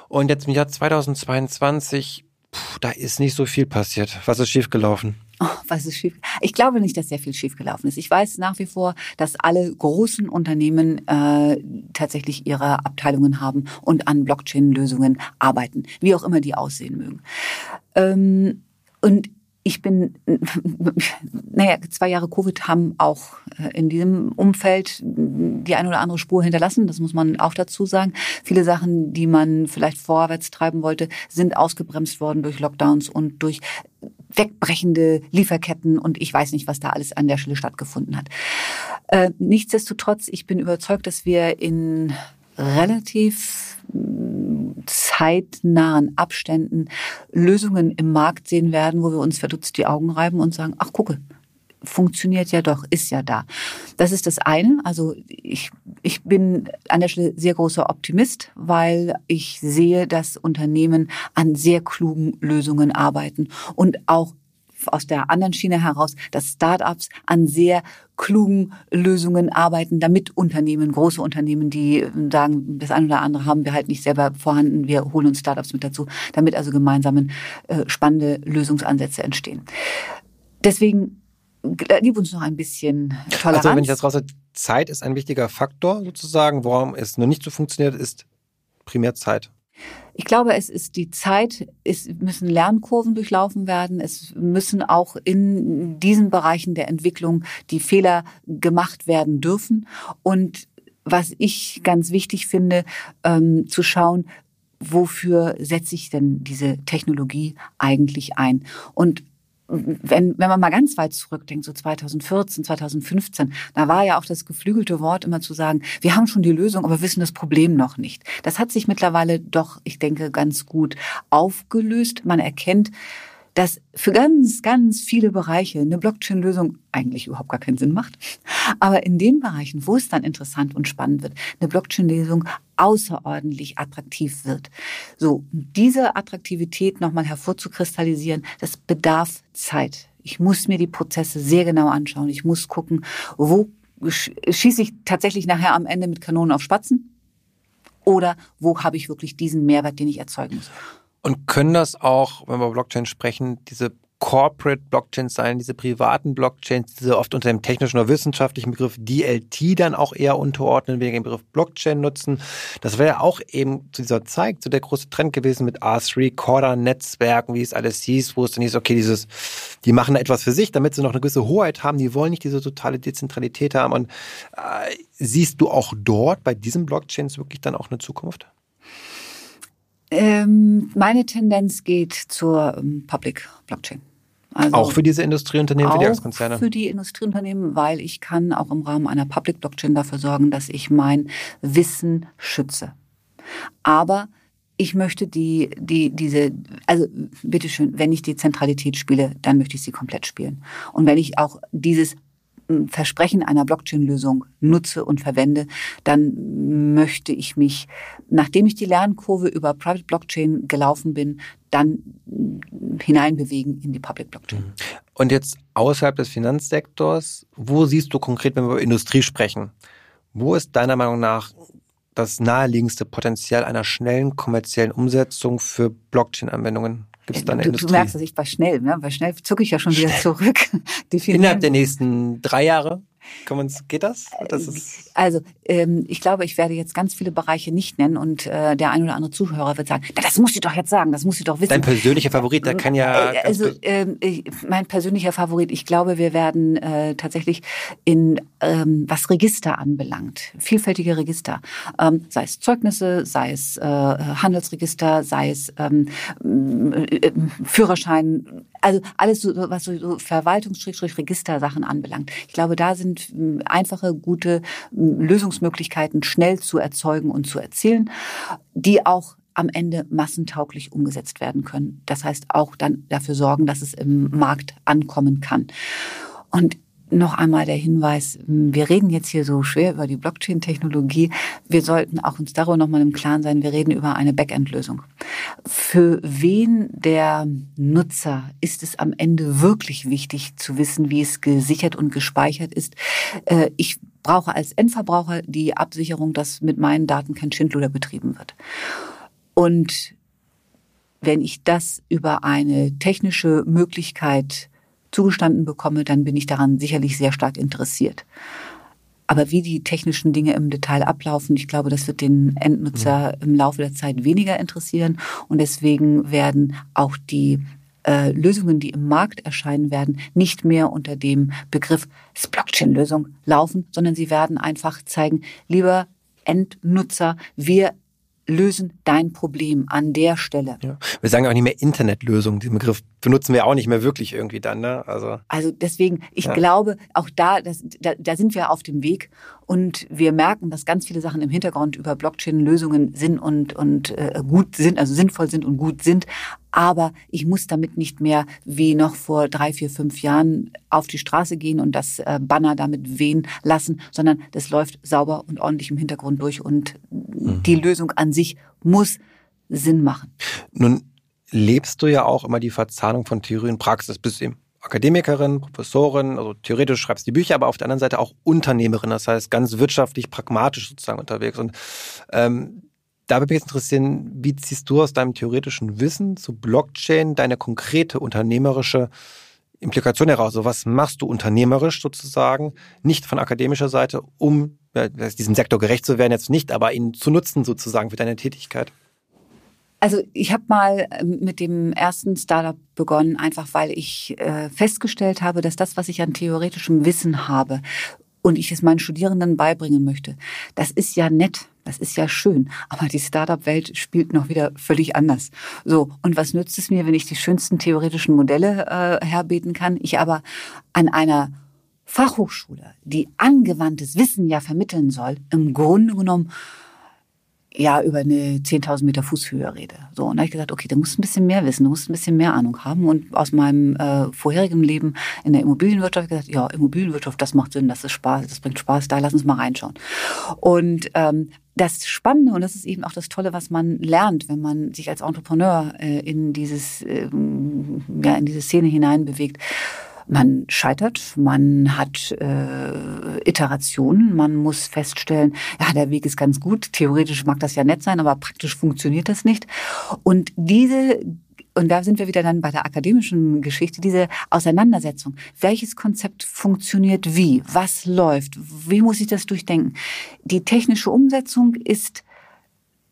Und jetzt im Jahr 2022 Puh, da ist nicht so viel passiert. Was ist schiefgelaufen? Oh, was ist schief? Ich glaube nicht, dass sehr viel schiefgelaufen ist. Ich weiß nach wie vor, dass alle großen Unternehmen äh, tatsächlich ihre Abteilungen haben und an Blockchain-Lösungen arbeiten, wie auch immer die aussehen mögen. Ähm, und ich bin, naja, zwei Jahre Covid haben auch äh, in diesem Umfeld die ein oder andere Spur hinterlassen. Das muss man auch dazu sagen. Viele Sachen, die man vielleicht vorwärts treiben wollte, sind ausgebremst worden durch Lockdowns und durch wegbrechende Lieferketten und ich weiß nicht, was da alles an der Stelle stattgefunden hat. Äh, nichtsdestotrotz, ich bin überzeugt, dass wir in relativ zeitnahen Abständen Lösungen im Markt sehen werden, wo wir uns verdutzt die Augen reiben und sagen, ach gucke, funktioniert ja doch, ist ja da. Das ist das eine. Also ich, ich bin an der Stelle sehr großer Optimist, weil ich sehe, dass Unternehmen an sehr klugen Lösungen arbeiten und auch aus der anderen Schiene heraus, dass Startups an sehr klugen Lösungen arbeiten, damit Unternehmen, große Unternehmen, die sagen, das eine oder andere haben wir halt nicht selber vorhanden, wir holen uns Startups mit dazu, damit also gemeinsamen äh, spannende Lösungsansätze entstehen. Deswegen gib uns noch ein bisschen Toleranz. Also wenn ich das raus Zeit ist ein wichtiger Faktor sozusagen. Warum es noch nicht so funktioniert, ist primär Zeit. Ich glaube, es ist die Zeit, es müssen Lernkurven durchlaufen werden, es müssen auch in diesen Bereichen der Entwicklung die Fehler gemacht werden dürfen und was ich ganz wichtig finde, ähm, zu schauen, wofür setze ich denn diese Technologie eigentlich ein? Und wenn, wenn man mal ganz weit zurückdenkt, so 2014, 2015, da war ja auch das geflügelte Wort immer zu sagen, wir haben schon die Lösung, aber wissen das Problem noch nicht. Das hat sich mittlerweile doch, ich denke, ganz gut aufgelöst. Man erkennt, dass für ganz, ganz viele Bereiche eine Blockchain-Lösung eigentlich überhaupt gar keinen Sinn macht. Aber in den Bereichen, wo es dann interessant und spannend wird, eine Blockchain-Lösung außerordentlich attraktiv wird. So, diese Attraktivität nochmal hervorzukristallisieren, das bedarf Zeit. Ich muss mir die Prozesse sehr genau anschauen. Ich muss gucken, wo schieße ich tatsächlich nachher am Ende mit Kanonen auf Spatzen? Oder wo habe ich wirklich diesen Mehrwert, den ich erzeugen muss? Und können das auch, wenn wir über Blockchain sprechen, diese Corporate Blockchains sein, diese privaten Blockchains, diese oft unter dem technischen oder wissenschaftlichen Begriff DLT dann auch eher unterordnen, wegen dem Begriff Blockchain nutzen. Das wäre ja auch eben zu dieser Zeit so der große Trend gewesen mit R3, Corda-Netzwerken, wie es alles hieß, wo es dann hieß, okay, dieses, die machen da etwas für sich, damit sie noch eine gewisse Hoheit haben, die wollen nicht diese totale Dezentralität haben. Und äh, siehst du auch dort bei diesen Blockchains wirklich dann auch eine Zukunft? Ähm, meine Tendenz geht zur ähm, Public Blockchain. Also auch für diese Industrieunternehmen, für die Axtkonzerne? Für die Industrieunternehmen, weil ich kann auch im Rahmen einer Public Blockchain dafür sorgen, dass ich mein Wissen schütze. Aber ich möchte die, die, diese, also bitteschön, wenn ich die Zentralität spiele, dann möchte ich sie komplett spielen. Und wenn ich auch dieses Versprechen einer Blockchain-Lösung nutze und verwende, dann möchte ich mich, nachdem ich die Lernkurve über Private Blockchain gelaufen bin, dann hineinbewegen in die Public Blockchain. Mhm. Und jetzt außerhalb des Finanzsektors, wo siehst du konkret, wenn wir über Industrie sprechen, wo ist deiner Meinung nach das naheliegendste Potenzial einer schnellen kommerziellen Umsetzung für Blockchain-Anwendungen? Gibt es da eine du, Industrie? Du merkst, dass ich war schnell, ne? Weil schnell zucke ich ja schon wieder zurück. Innerhalb der nächsten drei Jahre? Man, geht das? das also ähm, ich glaube, ich werde jetzt ganz viele Bereiche nicht nennen und äh, der ein oder andere Zuhörer wird sagen, das muss sie doch jetzt sagen, das muss sie doch wissen. Dein persönlicher Favorit, der kann ja. Äh, also äh, mein persönlicher Favorit, ich glaube, wir werden äh, tatsächlich in ähm, was Register anbelangt, vielfältige Register, ähm, sei es Zeugnisse, sei es äh, Handelsregister, sei es ähm, äh, Führerschein, also alles, so, was so, Verwaltungs-Registersachen anbelangt. Ich glaube, da sind hm, einfache, gute hm, Lösungsmöglichkeiten schnell zu erzeugen und zu erzielen, die auch am Ende massentauglich umgesetzt werden können. Das heißt auch dann dafür sorgen, dass es im Markt ankommen kann. Und noch einmal der Hinweis, wir reden jetzt hier so schwer über die Blockchain-Technologie. Wir sollten auch uns darüber nochmal im Klaren sein, wir reden über eine Backend-Lösung. Für wen der Nutzer ist es am Ende wirklich wichtig zu wissen, wie es gesichert und gespeichert ist? Äh, ich brauche als Endverbraucher die Absicherung, dass mit meinen Daten kein Schindluder betrieben wird. Und wenn ich das über eine technische Möglichkeit zugestanden bekomme, dann bin ich daran sicherlich sehr stark interessiert. Aber wie die technischen Dinge im Detail ablaufen, ich glaube, das wird den Endnutzer mhm. im Laufe der Zeit weniger interessieren. Und deswegen werden auch die äh, Lösungen, die im Markt erscheinen werden, nicht mehr unter dem Begriff Blockchain-Lösung laufen, sondern sie werden einfach zeigen, lieber Endnutzer, wir lösen dein Problem an der Stelle. Ja. Wir sagen auch nicht mehr Internetlösung. Den Begriff benutzen wir auch nicht mehr wirklich irgendwie dann. Ne? Also, also deswegen, ich ja. glaube, auch da, das, da, da sind wir auf dem Weg und wir merken, dass ganz viele Sachen im Hintergrund über Blockchain-Lösungen sind und, und äh, gut sind, also sinnvoll sind und gut sind. Aber ich muss damit nicht mehr wie noch vor drei, vier, fünf Jahren auf die Straße gehen und das äh, Banner damit wehen lassen, sondern das läuft sauber und ordentlich im Hintergrund durch und mhm. die Lösung an sich muss Sinn machen. Nun lebst du ja auch immer die Verzahnung von Theorie und Praxis. Bist eben Akademikerin, Professorin, also theoretisch schreibst du die Bücher, aber auf der anderen Seite auch Unternehmerin, das heißt ganz wirtschaftlich, pragmatisch sozusagen unterwegs. Und ähm, da würde mich jetzt interessieren, wie ziehst du aus deinem theoretischen Wissen zu Blockchain deine konkrete unternehmerische Implikation heraus? Also was machst du unternehmerisch sozusagen, nicht von akademischer Seite, um diesem Sektor gerecht zu werden, jetzt nicht, aber ihn zu nutzen sozusagen für deine Tätigkeit? Also ich habe mal ähm, mit dem ersten Startup begonnen, einfach weil ich äh, festgestellt habe, dass das, was ich an theoretischem Wissen habe, und ich es meinen Studierenden beibringen möchte. Das ist ja nett. Das ist ja schön, aber die Startup-Welt spielt noch wieder völlig anders. So, und was nützt es mir, wenn ich die schönsten theoretischen Modelle äh, herbeten kann, ich aber an einer Fachhochschule, die angewandtes Wissen ja vermitteln soll, im Grunde genommen ja über eine 10.000 Meter Fußhöhe rede. So, und da habe ich gesagt, okay, du musst ein bisschen mehr wissen, du musst ein bisschen mehr Ahnung haben. Und aus meinem äh, vorherigen Leben in der Immobilienwirtschaft gesagt, ja, Immobilienwirtschaft, das macht Sinn, das ist Spaß, das bringt Spaß, da lass uns mal reinschauen. Und ähm, das Spannende und das ist eben auch das Tolle, was man lernt, wenn man sich als Entrepreneur äh, in dieses äh, ja in diese Szene hineinbewegt. Man scheitert, man hat äh, Iterationen, man muss feststellen, ja, der Weg ist ganz gut, theoretisch mag das ja nett sein, aber praktisch funktioniert das nicht. Und diese und da sind wir wieder dann bei der akademischen Geschichte, diese Auseinandersetzung. Welches Konzept funktioniert wie? Was läuft? Wie muss ich das durchdenken? Die technische Umsetzung ist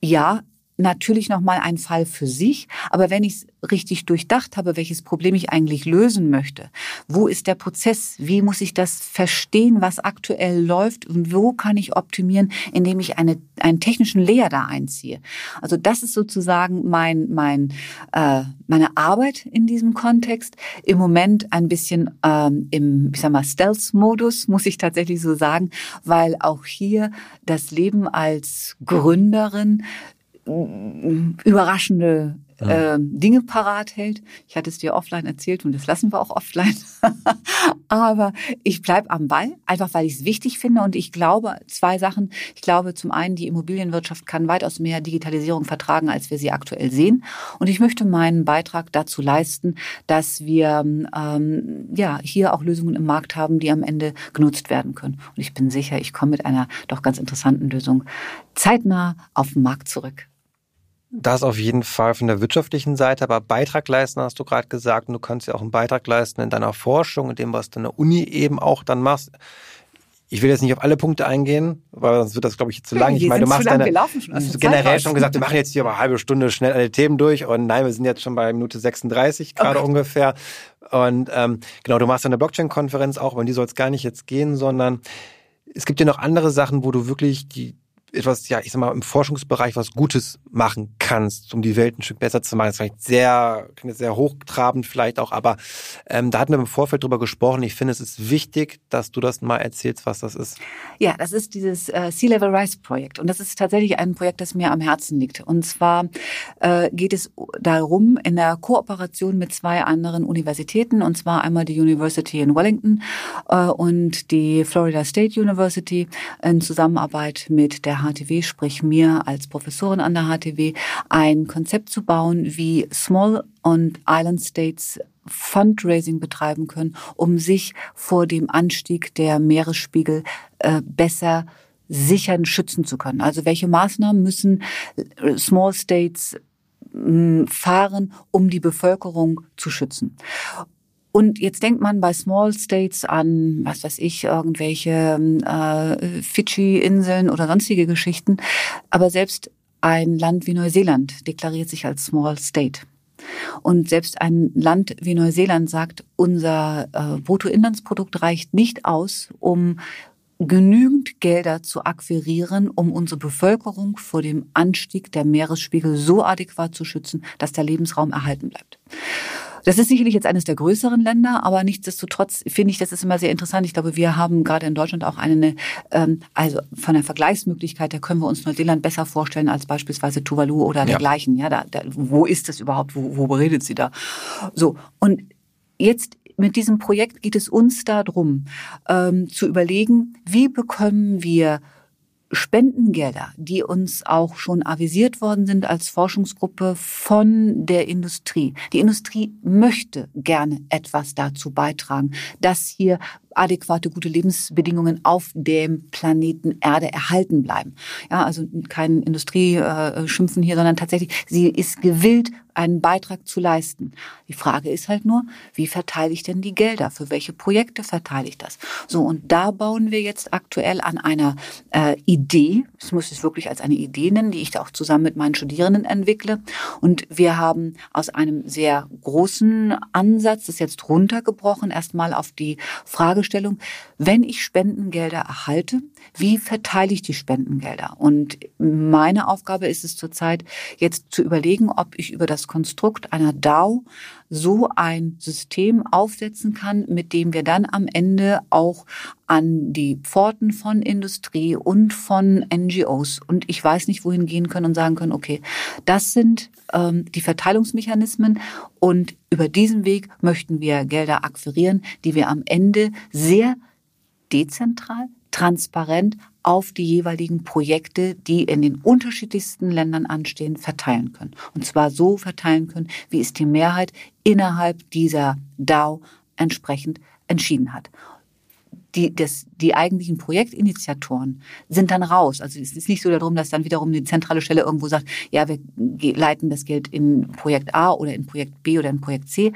ja natürlich nochmal ein Fall für sich. Aber wenn ich richtig durchdacht habe, welches Problem ich eigentlich lösen möchte, wo ist der Prozess, wie muss ich das verstehen, was aktuell läuft und wo kann ich optimieren, indem ich eine, einen technischen Layer da einziehe. Also das ist sozusagen mein, mein, äh, meine Arbeit in diesem Kontext. Im Moment ein bisschen ähm, im, ich sag mal, Stealth-Modus, muss ich tatsächlich so sagen, weil auch hier das Leben als Gründerin überraschende äh, Dinge parat hält. Ich hatte es dir offline erzählt und das lassen wir auch offline. Aber ich bleib am Ball, einfach weil ich es wichtig finde und ich glaube, zwei Sachen. Ich glaube zum einen, die Immobilienwirtschaft kann weitaus mehr Digitalisierung vertragen, als wir sie aktuell sehen. Und ich möchte meinen Beitrag dazu leisten, dass wir ähm, ja hier auch Lösungen im Markt haben, die am Ende genutzt werden können. Und ich bin sicher, ich komme mit einer doch ganz interessanten Lösung zeitnah auf den Markt zurück. Das auf jeden Fall von der wirtschaftlichen Seite, aber Beitrag leisten hast du gerade gesagt und du kannst ja auch einen Beitrag leisten in deiner Forschung, in dem, was deine Uni eben auch dann machst. Ich will jetzt nicht auf alle Punkte eingehen, weil sonst wird das, glaube ich, zu lang. Ich meine, du machst deine, schon generell schon gesagt, wir machen jetzt hier mal eine halbe Stunde schnell alle Themen durch und nein, wir sind jetzt schon bei Minute 36 gerade okay. ungefähr. Und ähm, genau, du machst eine Blockchain-Konferenz auch, aber die soll es gar nicht jetzt gehen, sondern es gibt ja noch andere Sachen, wo du wirklich die etwas, ja, ich sag mal, im Forschungsbereich was Gutes machen kannst, um die Welt ein Stück besser zu machen. Das ist vielleicht sehr, sehr hochtrabend vielleicht auch, aber ähm, da hatten wir im Vorfeld drüber gesprochen. Ich finde, es ist wichtig, dass du das mal erzählst, was das ist. Ja, das ist dieses äh, Sea Level Rise Projekt und das ist tatsächlich ein Projekt, das mir am Herzen liegt. Und zwar äh, geht es darum, in der Kooperation mit zwei anderen Universitäten, und zwar einmal die University in Wellington äh, und die Florida State University in Zusammenarbeit mit der HTW, sprich mir als Professorin an der HTW, ein Konzept zu bauen, wie Small und Island States Fundraising betreiben können, um sich vor dem Anstieg der Meeresspiegel äh, besser sichern, schützen zu können. Also welche Maßnahmen müssen äh, Small States fahren, um die Bevölkerung zu schützen. Und jetzt denkt man bei Small States an, was weiß ich, irgendwelche äh, Fidschi-Inseln oder sonstige Geschichten. Aber selbst ein Land wie Neuseeland deklariert sich als Small State. Und selbst ein Land wie Neuseeland sagt, unser äh, Bruttoinlandsprodukt reicht nicht aus, um genügend Gelder zu akquirieren, um unsere Bevölkerung vor dem Anstieg der Meeresspiegel so adäquat zu schützen, dass der Lebensraum erhalten bleibt. Das ist sicherlich jetzt eines der größeren Länder, aber nichtsdestotrotz finde ich, das ist immer sehr interessant. Ich glaube, wir haben gerade in Deutschland auch eine, ähm, also von der Vergleichsmöglichkeit, da können wir uns Neuseeland besser vorstellen als beispielsweise Tuvalu oder dergleichen. Ja, da, da, wo ist das überhaupt? Wo, wo redet sie da? So. Und jetzt mit diesem Projekt geht es uns darum, ähm, zu überlegen, wie bekommen wir Spendengelder, die uns auch schon avisiert worden sind als Forschungsgruppe von der Industrie. Die Industrie möchte gerne etwas dazu beitragen, dass hier adäquate, gute Lebensbedingungen auf dem Planeten Erde erhalten bleiben. Ja, also kein Industrie-Schimpfen äh, hier, sondern tatsächlich, sie ist gewillt, einen Beitrag zu leisten. Die Frage ist halt nur, wie verteile ich denn die Gelder? Für welche Projekte verteile ich das? So, und da bauen wir jetzt aktuell an einer äh, Idee, das muss ich wirklich als eine Idee nennen, die ich auch zusammen mit meinen Studierenden entwickle. Und wir haben aus einem sehr großen Ansatz das jetzt runtergebrochen, erstmal auf die Frage Fragestellung, wenn ich Spendengelder erhalte, wie verteile ich die Spendengelder? Und meine Aufgabe ist es zurzeit, jetzt zu überlegen, ob ich über das Konstrukt einer DAO so ein System aufsetzen kann, mit dem wir dann am Ende auch an die Pforten von Industrie und von NGOs und ich weiß nicht wohin gehen können und sagen können, okay, das sind ähm, die Verteilungsmechanismen und über diesen Weg möchten wir Gelder akquirieren, die wir am Ende sehr dezentral, transparent auf die jeweiligen Projekte, die in den unterschiedlichsten Ländern anstehen, verteilen können. Und zwar so verteilen können, wie es die Mehrheit innerhalb dieser DAO entsprechend entschieden hat. Die, das, die eigentlichen Projektinitiatoren sind dann raus. Also es ist nicht so darum, dass dann wiederum die zentrale Stelle irgendwo sagt, ja, wir leiten das Geld in Projekt A oder in Projekt B oder in Projekt C.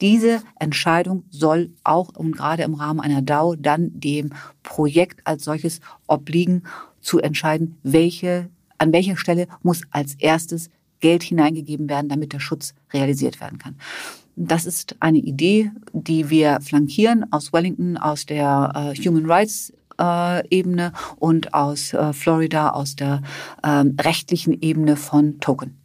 Diese Entscheidung soll auch und gerade im Rahmen einer DAO dann dem Projekt als solches obliegen, zu entscheiden, welche, an welcher Stelle muss als erstes Geld hineingegeben werden, damit der Schutz realisiert werden kann. Das ist eine Idee, die wir flankieren aus Wellington, aus der äh, Human Rights äh, Ebene und aus äh, Florida, aus der ähm, rechtlichen Ebene von Token.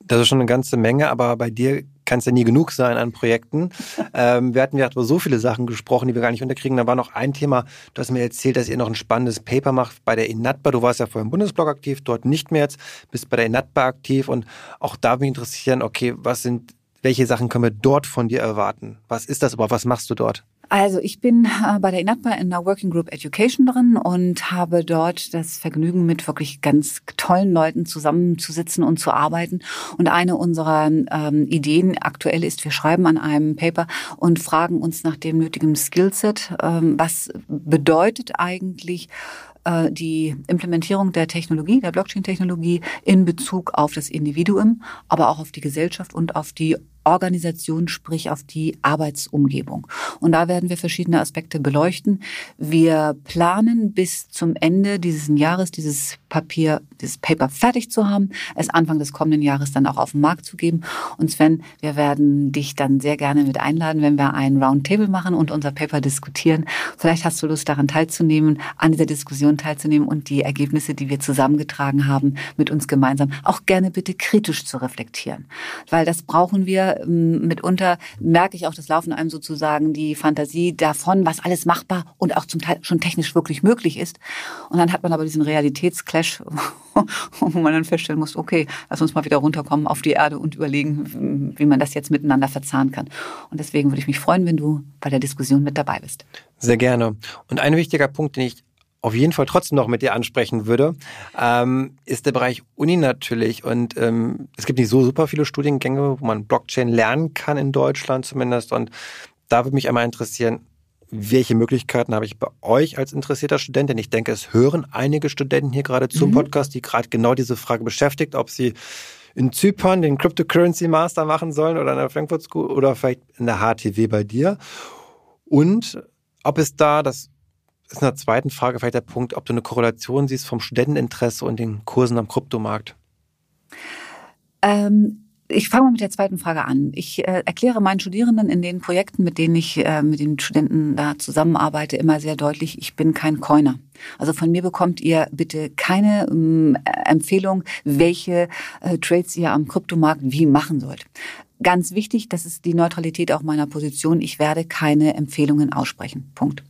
Das ist schon eine ganze Menge, aber bei dir kann es ja nie genug sein an Projekten. ähm, wir hatten ja über so viele Sachen gesprochen, die wir gar nicht unterkriegen. Da war noch ein Thema, du hast mir erzählt, dass ihr noch ein spannendes Paper macht bei der INATBA. Du warst ja vorher im Bundesblog aktiv, dort nicht mehr jetzt, bist bei der INATBA aktiv und auch da würde mich interessieren, okay, was sind, welche Sachen können wir dort von dir erwarten? Was ist das überhaupt? Was machst du dort? Also ich bin äh, bei der INATBA in der Working Group Education drin und habe dort das Vergnügen, mit wirklich ganz tollen Leuten zusammenzusitzen und zu arbeiten. Und eine unserer ähm, Ideen aktuell ist, wir schreiben an einem Paper und fragen uns nach dem nötigen Skillset, ähm, was bedeutet eigentlich äh, die Implementierung der Technologie, der Blockchain-Technologie in Bezug auf das Individuum, aber auch auf die Gesellschaft und auf die Organisation, sprich auf die Arbeitsumgebung. Und da werden wir verschiedene Aspekte beleuchten. Wir planen bis zum Ende dieses Jahres dieses Papier, dieses Paper fertig zu haben, es Anfang des kommenden Jahres dann auch auf den Markt zu geben. Und Sven, wir werden dich dann sehr gerne mit einladen, wenn wir ein Roundtable machen und unser Paper diskutieren. Vielleicht hast du Lust daran teilzunehmen, an dieser Diskussion teilzunehmen und die Ergebnisse, die wir zusammengetragen haben, mit uns gemeinsam auch gerne bitte kritisch zu reflektieren. Weil das brauchen wir ähm, mitunter merke ich auch, das laufen einem sozusagen die Fantasie davon, was alles machbar und auch zum Teil schon technisch wirklich möglich ist. Und dann hat man aber diesen Realitätsclash, wo man dann feststellen muss, okay, lass uns mal wieder runterkommen auf die Erde und überlegen, wie man das jetzt miteinander verzahnen kann. Und deswegen würde ich mich freuen, wenn du bei der Diskussion mit dabei bist. Sehr gerne. Und ein wichtiger Punkt, den ich auf jeden Fall trotzdem noch mit dir ansprechen würde, ähm, ist der Bereich Uni natürlich. Und ähm, es gibt nicht so super viele Studiengänge, wo man Blockchain lernen kann in Deutschland zumindest. Und da würde mich einmal interessieren, welche Möglichkeiten habe ich bei euch als interessierter Student? Denn ich denke, es hören einige Studenten hier gerade zum mhm. Podcast, die gerade genau diese Frage beschäftigt, ob sie in Zypern den Cryptocurrency Master machen sollen oder in der Frankfurt School oder vielleicht in der HTW bei dir. Und ob es da, das ist in der zweiten Frage vielleicht der Punkt, ob du eine Korrelation siehst vom Studenteninteresse und den Kursen am Kryptomarkt. Ähm, ich fange mal mit der zweiten Frage an. Ich äh, erkläre meinen Studierenden in den Projekten, mit denen ich äh, mit den Studenten da zusammenarbeite, immer sehr deutlich, ich bin kein Coiner. Also von mir bekommt ihr bitte keine ähm, Empfehlung, welche äh, Trades ihr am Kryptomarkt wie machen sollt. Ganz wichtig, das ist die Neutralität auch meiner Position. Ich werde keine Empfehlungen aussprechen. Punkt.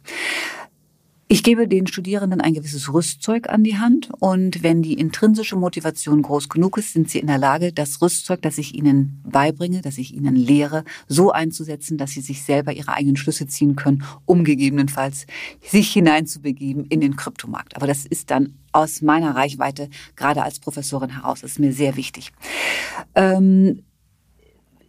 Ich gebe den Studierenden ein gewisses Rüstzeug an die Hand und wenn die intrinsische Motivation groß genug ist, sind sie in der Lage, das Rüstzeug, das ich ihnen beibringe, das ich ihnen lehre, so einzusetzen, dass sie sich selber ihre eigenen Schlüsse ziehen können, um gegebenenfalls sich hineinzubegeben in den Kryptomarkt. Aber das ist dann aus meiner Reichweite, gerade als Professorin heraus, ist mir sehr wichtig. Ähm,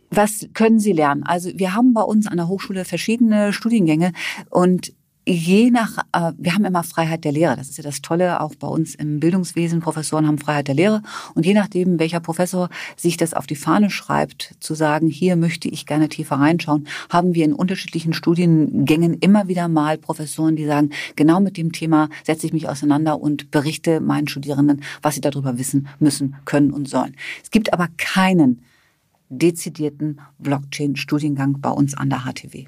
was können Sie lernen? Also wir haben bei uns an der Hochschule verschiedene Studiengänge und je nach, äh, wir haben immer Freiheit der Lehre. Das ist ja das Tolle, auch bei uns im Bildungswesen. Professoren haben Freiheit der Lehre. Und je nachdem, welcher Professor sich das auf die Fahne schreibt, zu sagen, hier möchte ich gerne tiefer reinschauen, haben wir in unterschiedlichen Studiengängen immer wieder mal Professoren, die sagen, genau mit dem Thema setze ich mich auseinander und berichte meinen Studierenden, was sie darüber wissen müssen, können und sollen. Es gibt aber keinen dezidierten Blockchain-Studiengang bei uns an der HTW.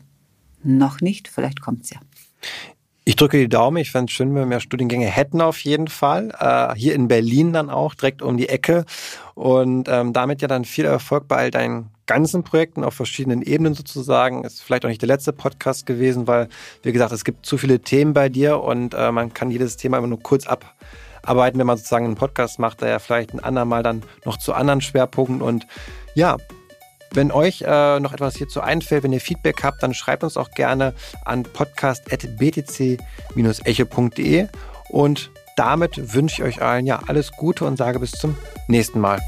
Noch nicht, vielleicht kommt's ja. Ich drücke die Daumen. Ich fände es schön, wenn wir mehr Studiengänge hätten auf jeden Fall. Äh, hier in Berlin dann auch, direkt um die Ecke. Und ähm, damit ja dann viel Erfolg bei all deinen ganzen Projekten auf verschiedenen Ebenen sozusagen. Ist vielleicht auch nicht der letzte Podcast gewesen, weil, wie gesagt, es gibt zu viele Themen bei dir und äh, man kann jedes Thema immer nur kurz abarbeiten, wenn man sozusagen einen Podcast macht, da ja vielleicht ein andermal dann noch zu anderen Schwerpunkten. Und ja, wenn euch äh, noch etwas hierzu einfällt, wenn ihr Feedback habt, dann schreibt uns auch gerne an podcast.btc-echo.de und damit wünsche ich euch allen ja alles Gute und sage bis zum nächsten Mal.